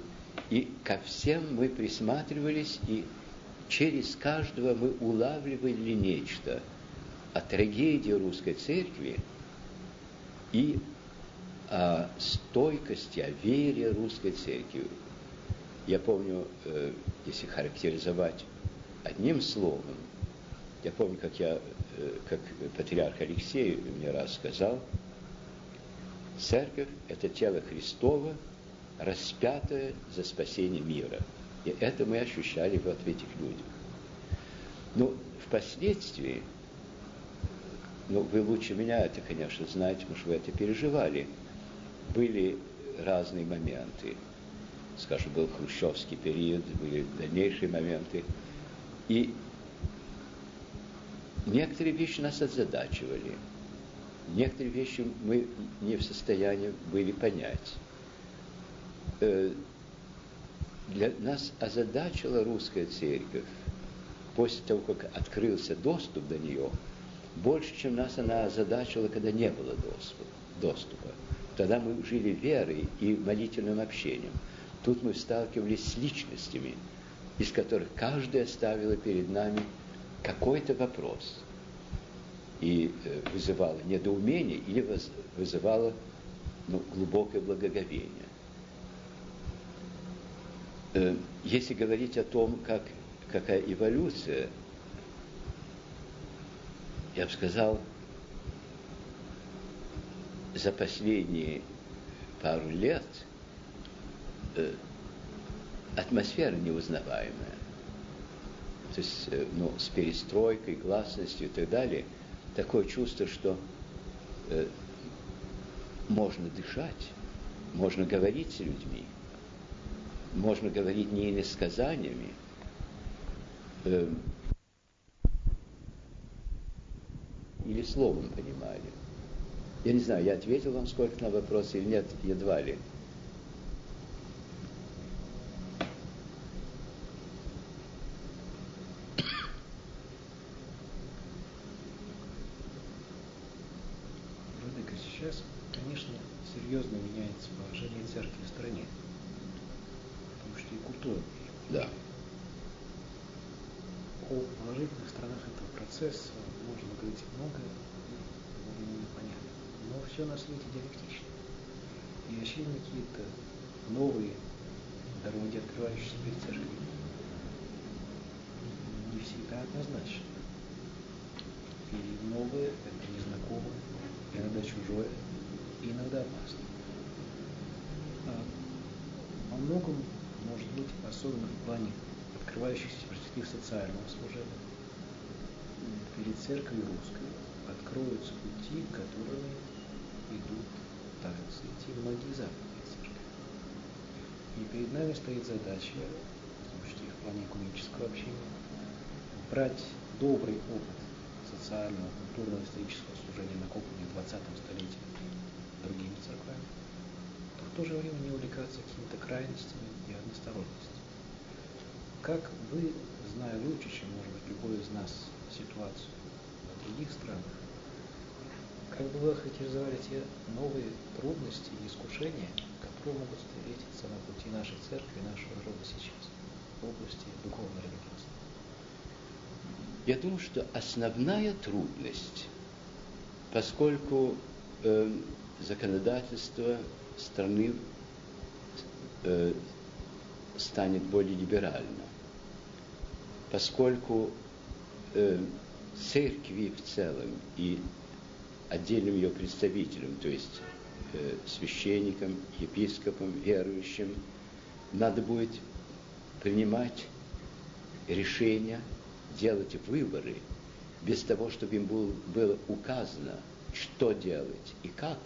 и ко всем мы присматривались, и через каждого мы улавливали нечто о трагедии русской церкви и о стойкости, о вере русской церкви. Я помню, э, если характеризовать одним словом, я помню, как я, э, как патриарх Алексей мне раз сказал, церковь – это тело Христова, распятое за спасение мира. И это мы ощущали вот в этих людях. Но впоследствии, ну, вы лучше меня это, конечно, знаете, потому что вы это переживали, были разные моменты. Скажем, был хрущевский период, были дальнейшие моменты. И некоторые вещи нас озадачивали. Некоторые вещи мы не в состоянии были понять. Э, для нас озадачила русская церковь после того, как открылся доступ до нее, больше, чем нас она озадачила, когда не было доступа. Тогда мы жили верой и молительным общением. Тут мы сталкивались с личностями, из которых каждая ставила перед нами какой-то вопрос и э, вызывала недоумение или вызывала ну, глубокое благоговение. Э, если говорить о том, как, какая эволюция, я бы сказал, за последние пару лет э, атмосфера неузнаваемая. То есть э, ну, с перестройкой, гласностью и так далее, такое чувство, что э, можно дышать, можно говорить с людьми, можно говорить не иносказаниями, э, или словом понимали. Я не знаю, я ответил вам сколько на вопрос или нет, едва ли. Владыка, сейчас, конечно, серьезно меняется положение церкви в стране. И культура. Да. О положительных сторонах этого процесса можно говорить много, но все на свете диалектично. И очевидно какие-то новые дороги, открывающиеся перед церковью, не всегда однозначно. И новое – это незнакомое, иногда чужое, иногда опасно. А во многом, быть, особенно в плане открывающихся перспектив социального служения, перед церковью русской откроются пути, которыми идут также идти многие западные церкви. И перед нами стоит задача, в том в плане экономического общения, брать добрый опыт социального, культурного, исторического служения, накопленный в 20 столетии другими церквами, в то же время не увлекаться какими-то крайностями и односторонностью. Как вы, зная лучше, чем, может быть, любой из нас ситуацию в других странах, как бы вы охарактеризовали те новые трудности и искушения, которые могут встретиться на пути нашей церкви и нашего народа сейчас в области духовной религиозной? Я думаю, что основная трудность, поскольку э, законодательство страны э, станет более либерально, поскольку э, церкви в целом и отдельным ее представителям, то есть э, священникам, епископам, верующим, надо будет принимать решения, делать выборы, без того, чтобы им было, было указано, что делать и как,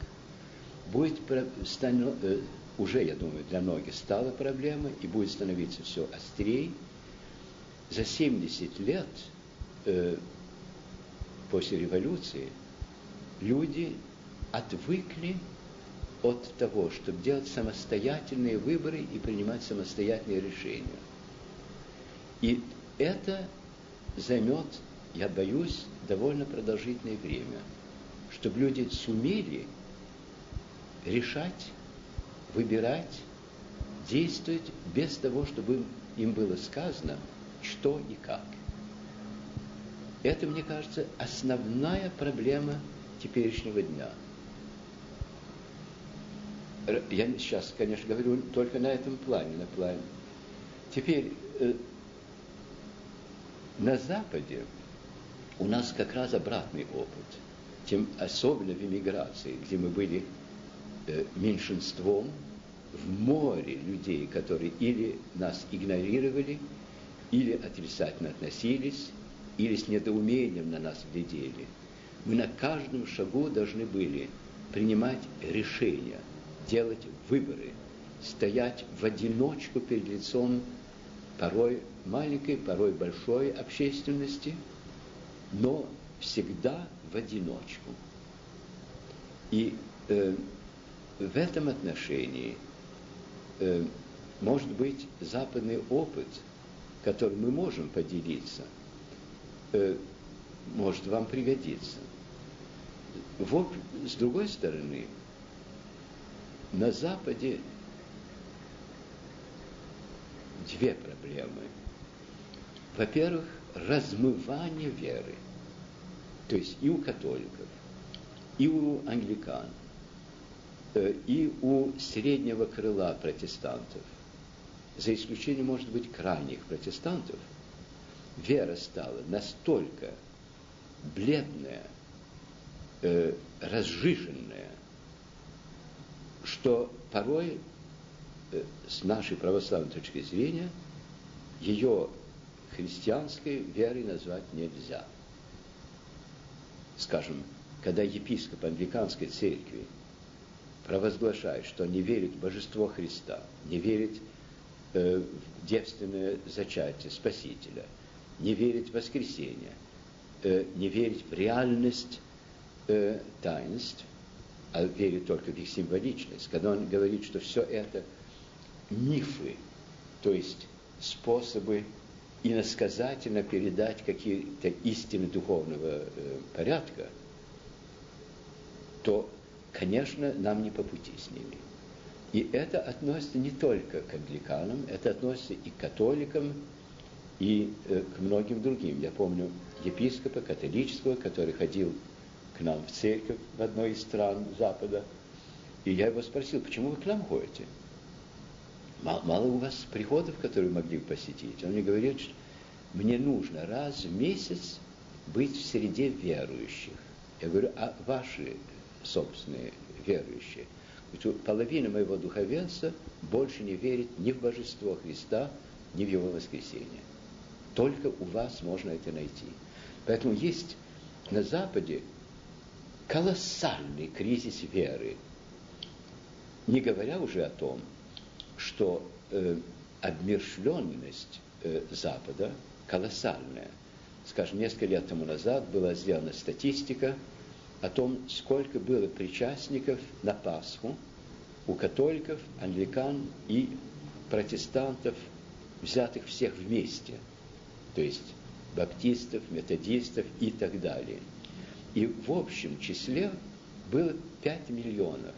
будет э, уже, я думаю, для многих стала проблема и будет становиться все острее. За 70 лет э, после революции люди отвыкли от того, чтобы делать самостоятельные выборы и принимать самостоятельные решения. И это займет, я боюсь, довольно продолжительное время, чтобы люди сумели решать, выбирать, действовать без того, чтобы им было сказано, что и как. Это, мне кажется, основная проблема теперешнего дня. Я сейчас, конечно, говорю только на этом плане, на плане Теперь э, на Западе у нас как раз обратный опыт, тем особенно в эмиграции, где мы были меньшинством в море людей, которые или нас игнорировали, или отрицательно относились, или с недоумением на нас глядели. Мы на каждом шагу должны были принимать решения, делать выборы, стоять в одиночку перед лицом порой маленькой, порой большой общественности, но всегда в одиночку. И э, в этом отношении э, может быть западный опыт, которым мы можем поделиться, э, может вам пригодиться. Вот, с другой стороны, на Западе две проблемы. Во-первых, размывание веры. То есть и у католиков, и у англикан, э, и у среднего крыла протестантов, за исключением, может быть, крайних протестантов, вера стала настолько бледная, э, разжиженная, что порой Э, с нашей православной точки зрения, ее христианской верой назвать нельзя. Скажем, когда епископ англиканской церкви провозглашает, что не верит в божество Христа, не верит э, в девственное зачатие Спасителя, не верит в воскресение, э, не верит в реальность э, таинств, а верит только в их символичность, когда он говорит, что все это – мифы, то есть способы иносказательно передать какие-то истины духовного э, порядка, то, конечно, нам не по пути с ними. И это относится не только к англиканам, это относится и к католикам, и э, к многим другим. Я помню епископа католического, который ходил к нам в церковь в одной из стран Запада, и я его спросил, почему вы к нам ходите? Мало, мало у вас приходов, которые могли бы посетить. Он мне говорит, что мне нужно раз в месяц быть в среде верующих. Я говорю, а ваши собственные верующие? Половина моего духовенства больше не верит ни в божество Христа, ни в Его воскресение. Только у вас можно это найти. Поэтому есть на Западе колоссальный кризис веры. Не говоря уже о том, что э, обмершленность э, Запада колоссальная. Скажем, несколько лет тому назад была сделана статистика о том, сколько было причастников на Пасху у католиков, англикан и протестантов, взятых всех вместе, то есть баптистов, методистов и так далее. И в общем числе было 5 миллионов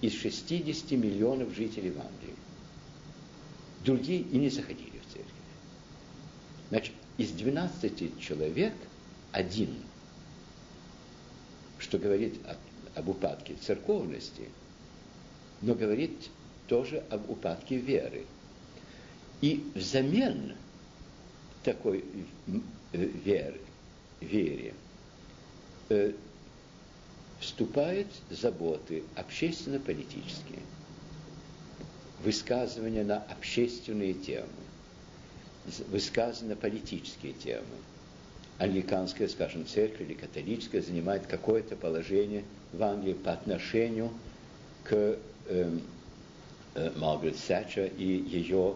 из 60 миллионов жителей в Англии другие и не заходили в церковь. Значит, из 12 человек один, что говорит об упадке церковности, но говорит тоже об упадке веры. И взамен такой э, веры, вере э, вступают заботы общественно-политические – высказывания на общественные темы, высказывания на политические темы. Англиканская, скажем, церковь или католическая занимает какое-то положение в Англии по отношению к э, э, Маргарет Сэтчер и ее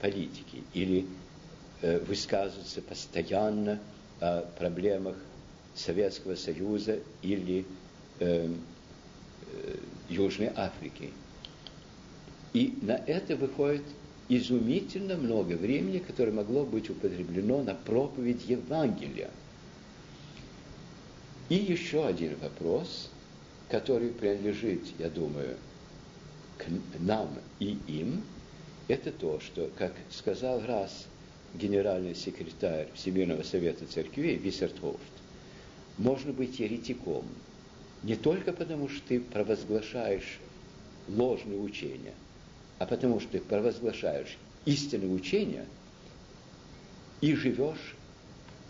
политике, или э, высказывается постоянно о проблемах Советского Союза или э, э, Южной Африки. И на это выходит изумительно много времени, которое могло быть употреблено на проповедь Евангелия. И еще один вопрос, который принадлежит, я думаю, к нам и им, это то, что, как сказал раз генеральный секретарь Всемирного совета церквей Виссертхофт, можно быть еретиком не только потому, что ты провозглашаешь ложные учения – а потому что ты провозглашаешь истинное учение и живешь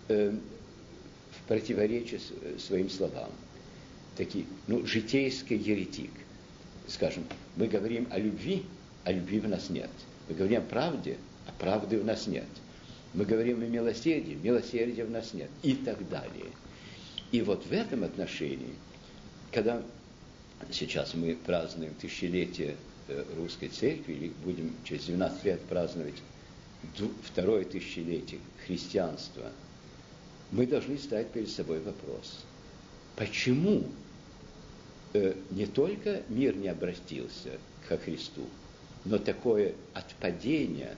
э, в противоречии своим словам. Такие, ну, житейский еретик. Скажем, мы говорим о любви, а любви в нас нет. Мы говорим о правде, а правды в нас нет. Мы говорим о милосердии, милосердия в нас нет. И так далее. И вот в этом отношении, когда сейчас мы празднуем тысячелетие э, русской церкви, или будем через 12 лет праздновать второе тысячелетие христианства, мы должны ставить перед собой вопрос, почему э, не только мир не обратился ко Христу, но такое отпадение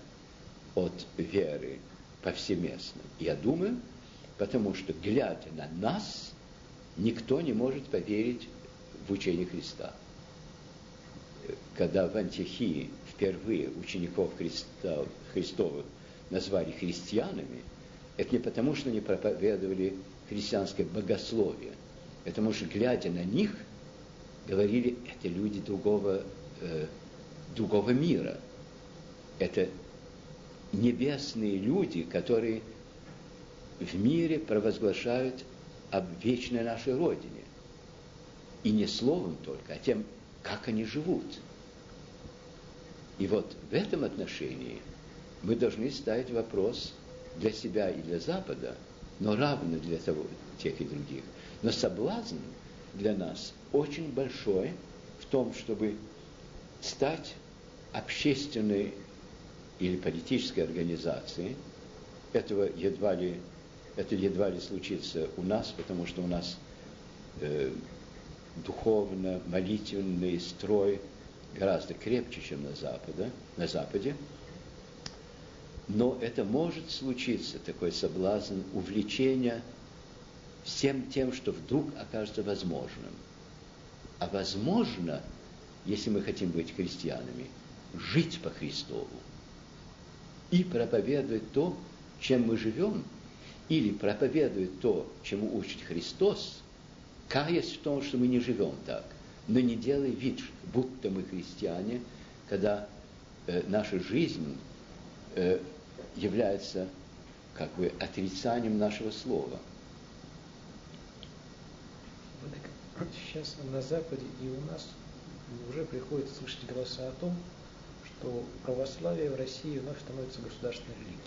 от веры повсеместно. Я думаю, потому что, глядя на нас, никто не может поверить в учение Христа. Когда в Антихии впервые учеников Христа, Христовых назвали христианами, это не потому, что они проповедовали христианское богословие, это потому что, глядя на них, говорили, это люди другого, э, другого мира. Это небесные люди, которые в мире провозглашают об вечной нашей Родине. И не словом только, а тем, как они живут. И вот в этом отношении мы должны ставить вопрос для себя и для Запада, но равно для того, тех и других. Но соблазн для нас очень большой в том, чтобы стать общественной или политической организацией. Этого едва ли, это едва ли случится у нас, потому что у нас э, духовно молитвенный строй гораздо крепче, чем на Западе, на Западе. Но это может случиться, такой соблазн увлечения всем тем, что вдруг окажется возможным. А возможно, если мы хотим быть христианами, жить по Христову и проповедовать то, чем мы живем, или проповедовать то, чему учит Христос, каясь в том, что мы не живем так, но не делай вид, будто мы христиане, когда э, наша жизнь э, является как бы отрицанием нашего слова. Сейчас на Западе и у нас уже приходится слышать голоса о том, что православие в России вновь становится государственной религией.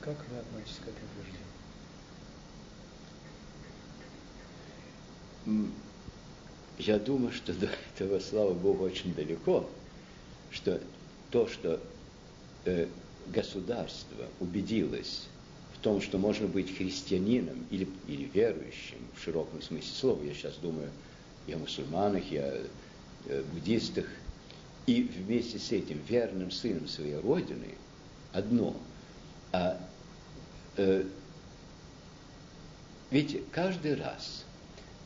Как вы относитесь к этому утверждению? Я думаю, что до этого, слава Богу, очень далеко, что то, что э, государство убедилось в том, что можно быть христианином или, или верующим в широком смысле слова, я сейчас думаю и о мусульманах, и о э, буддистах, и вместе с этим верным сыном своей Родины одно. А э, ведь каждый раз,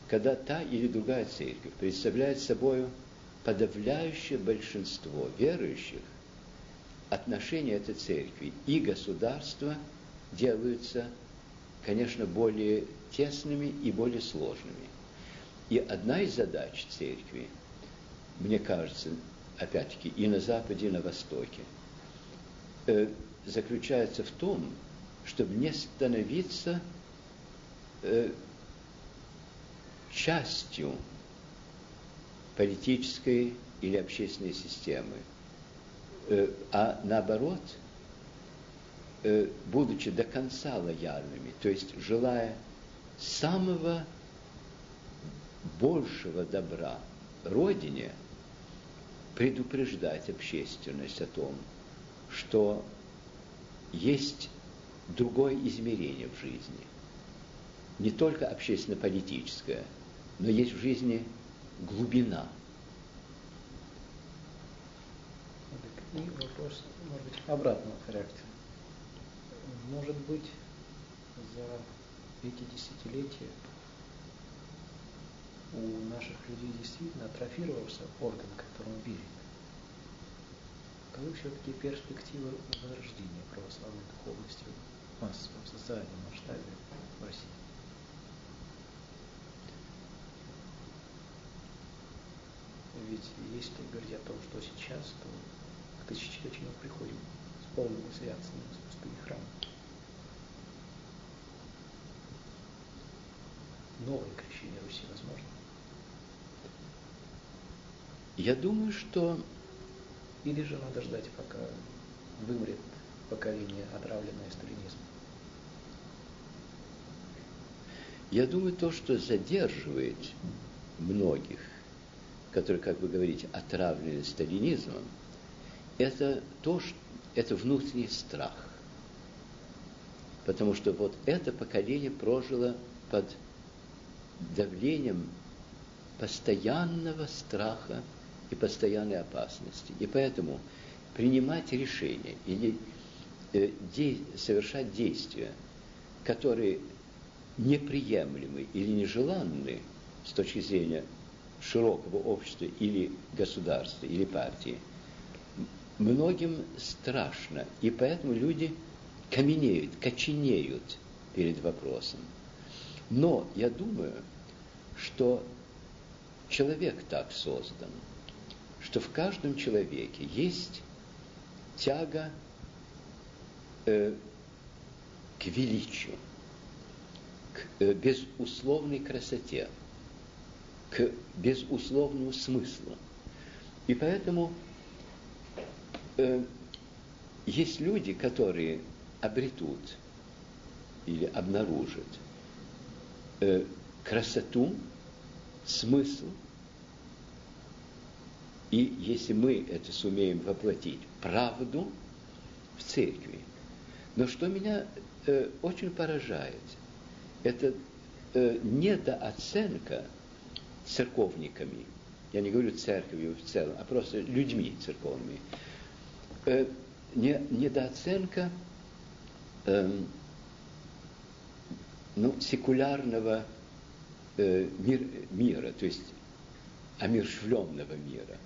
когда та или другая церковь представляет собой подавляющее большинство верующих, отношения этой церкви и государства делаются, конечно, более тесными и более сложными. И одна из задач церкви, мне кажется, опять-таки, и на Западе, и на Востоке, э, заключается в том, чтобы не становиться э, частью политической или общественной системы, э, а наоборот, э, будучи до конца лояльными, то есть желая самого большего добра Родине – предупреждать общественность о том, что есть другое измерение в жизни. Не только общественно-политическое, но есть в жизни глубина. И вопрос, может быть, обратного характера. Может быть, за эти десятилетия у наших людей действительно атрофировался орган, которым верит. Каковы все-таки перспективы возрождения православной духовности в массовом социальном масштабе в России? Ведь если говорить о том, что сейчас, то тысячелетию мы приходим с полным святством с пустыни храма. Новое крещение Руси возможно? Я думаю, что... Или же надо ждать, пока вымрет поколение, отравленное сталинизмом? Я думаю, то, что задерживает многих, которые, как вы говорите, отравлены сталинизмом, это то, что это внутренний страх. Потому что вот это поколение прожило под давлением постоянного страха и постоянной опасности. И поэтому принимать решения или э, де, совершать действия, которые неприемлемы или нежеланны с точки зрения широкого общества или государства, или партии, многим страшно. И поэтому люди каменеют, коченеют перед вопросом. Но я думаю, что человек так создан, что в каждом человеке есть тяга э, к величию, к э, безусловной красоте, к безусловному смыслу. И поэтому э, есть люди, которые обретут или обнаружат э, красоту, смысл, и если мы это сумеем воплотить, правду в церкви. Но что меня э, очень поражает, это э, недооценка церковниками, я не говорю церковью в целом, а просто людьми церковными, э, не, недооценка э, ну, секулярного э, мир, мира, то есть омершвленного мира.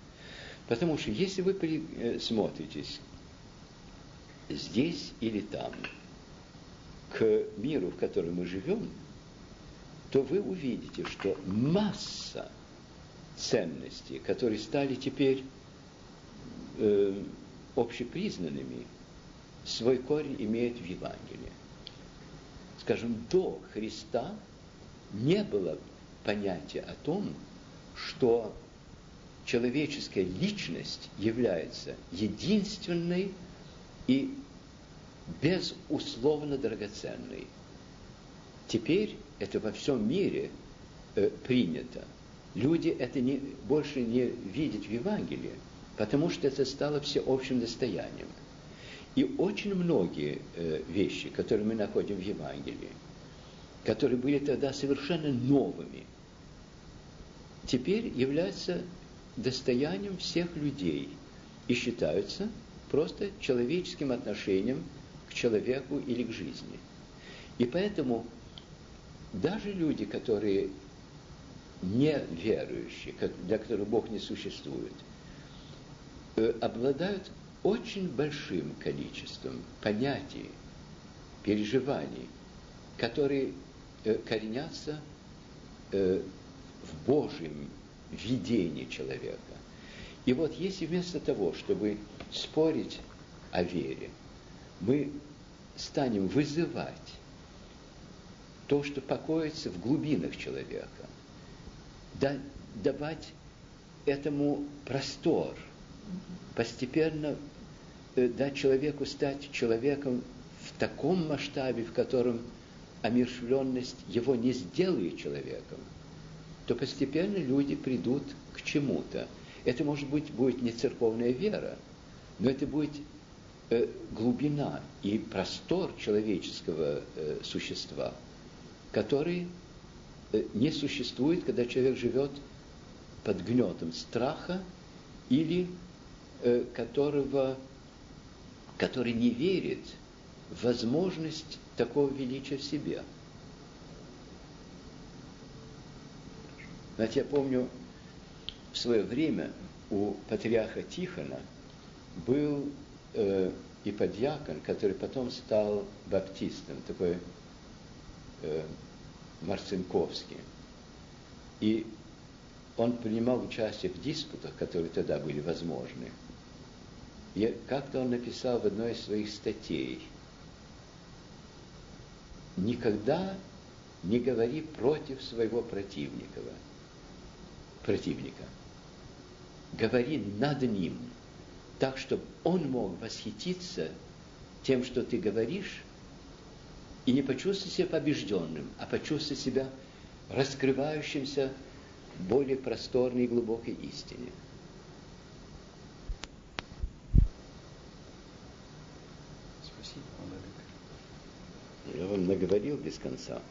Потому что если вы смотритесь здесь или там к миру, в котором мы живем, то вы увидите, что масса ценностей, которые стали теперь э, общепризнанными, свой корень имеет в Евангелии. Скажем, до Христа не было понятия о том, что человеческая личность является единственной и безусловно драгоценной. Теперь это во всем мире э, принято. Люди это не, больше не видят в Евангелии, потому что это стало всеобщим достоянием. И очень многие э, вещи, которые мы находим в Евангелии, которые были тогда совершенно новыми, теперь являются достоянием всех людей и считаются просто человеческим отношением к человеку или к жизни. И поэтому даже люди, которые не верующие, для которых Бог не существует, э, обладают очень большим количеством понятий, переживаний, которые э, коренятся э, в Божьем видении человека. И вот если вместо того, чтобы спорить о вере, мы станем вызывать то, что покоится в глубинах человека, да, давать этому простор, постепенно э, дать человеку стать человеком в таком масштабе, в котором омершвленность его не сделает человеком, то постепенно люди придут к чему-то. Это, может быть, будет не церковная вера, но это будет э, глубина и простор человеческого э, существа, который э, не существует, когда человек живет под гнетом страха или э, которого, который не верит в возможность такого величия в себе. Знаете, я помню, в свое время у патриарха Тихона был э, подьякон, который потом стал баптистом, такой э, Марцинковский. И он принимал участие в диспутах, которые тогда были возможны. Я, как-то он написал в одной из своих статей, никогда не говори против своего противника. противника. Говори над ним, так, чтобы он мог восхититься тем, что ты говоришь, и не почувствовать себя побежденным, а почувствовать себя раскрывающимся более просторной и глубокой истине. Спасибо, Я вам наговорил без конца.